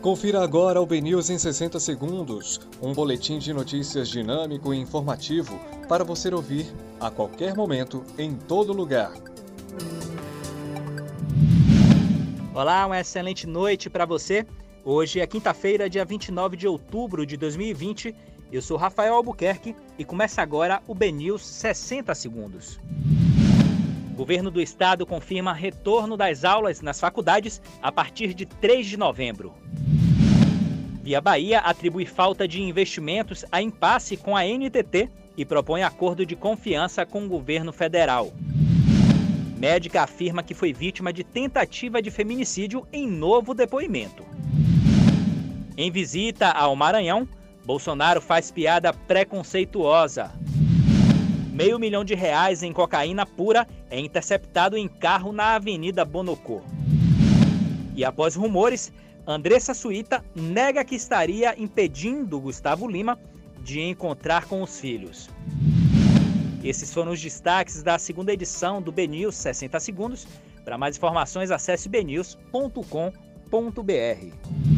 Confira agora o BNews em 60 segundos, um boletim de notícias dinâmico e informativo para você ouvir a qualquer momento, em todo lugar. Olá, uma excelente noite para você. Hoje é quinta-feira, dia 29 de outubro de 2020. Eu sou Rafael Albuquerque e começa agora o BNews 60 segundos. Governo do estado confirma retorno das aulas nas faculdades a partir de 3 de novembro. Via Bahia atribui falta de investimentos a impasse com a NTT e propõe acordo de confiança com o governo federal. Médica afirma que foi vítima de tentativa de feminicídio em novo depoimento. Em visita ao Maranhão, Bolsonaro faz piada preconceituosa. Meio milhão de reais em cocaína pura é interceptado em carro na Avenida Bonocô. E após rumores, Andressa Suíta nega que estaria impedindo Gustavo Lima de encontrar com os filhos. Esses foram os destaques da segunda edição do BNews 60 Segundos. Para mais informações, acesse bnews.com.br.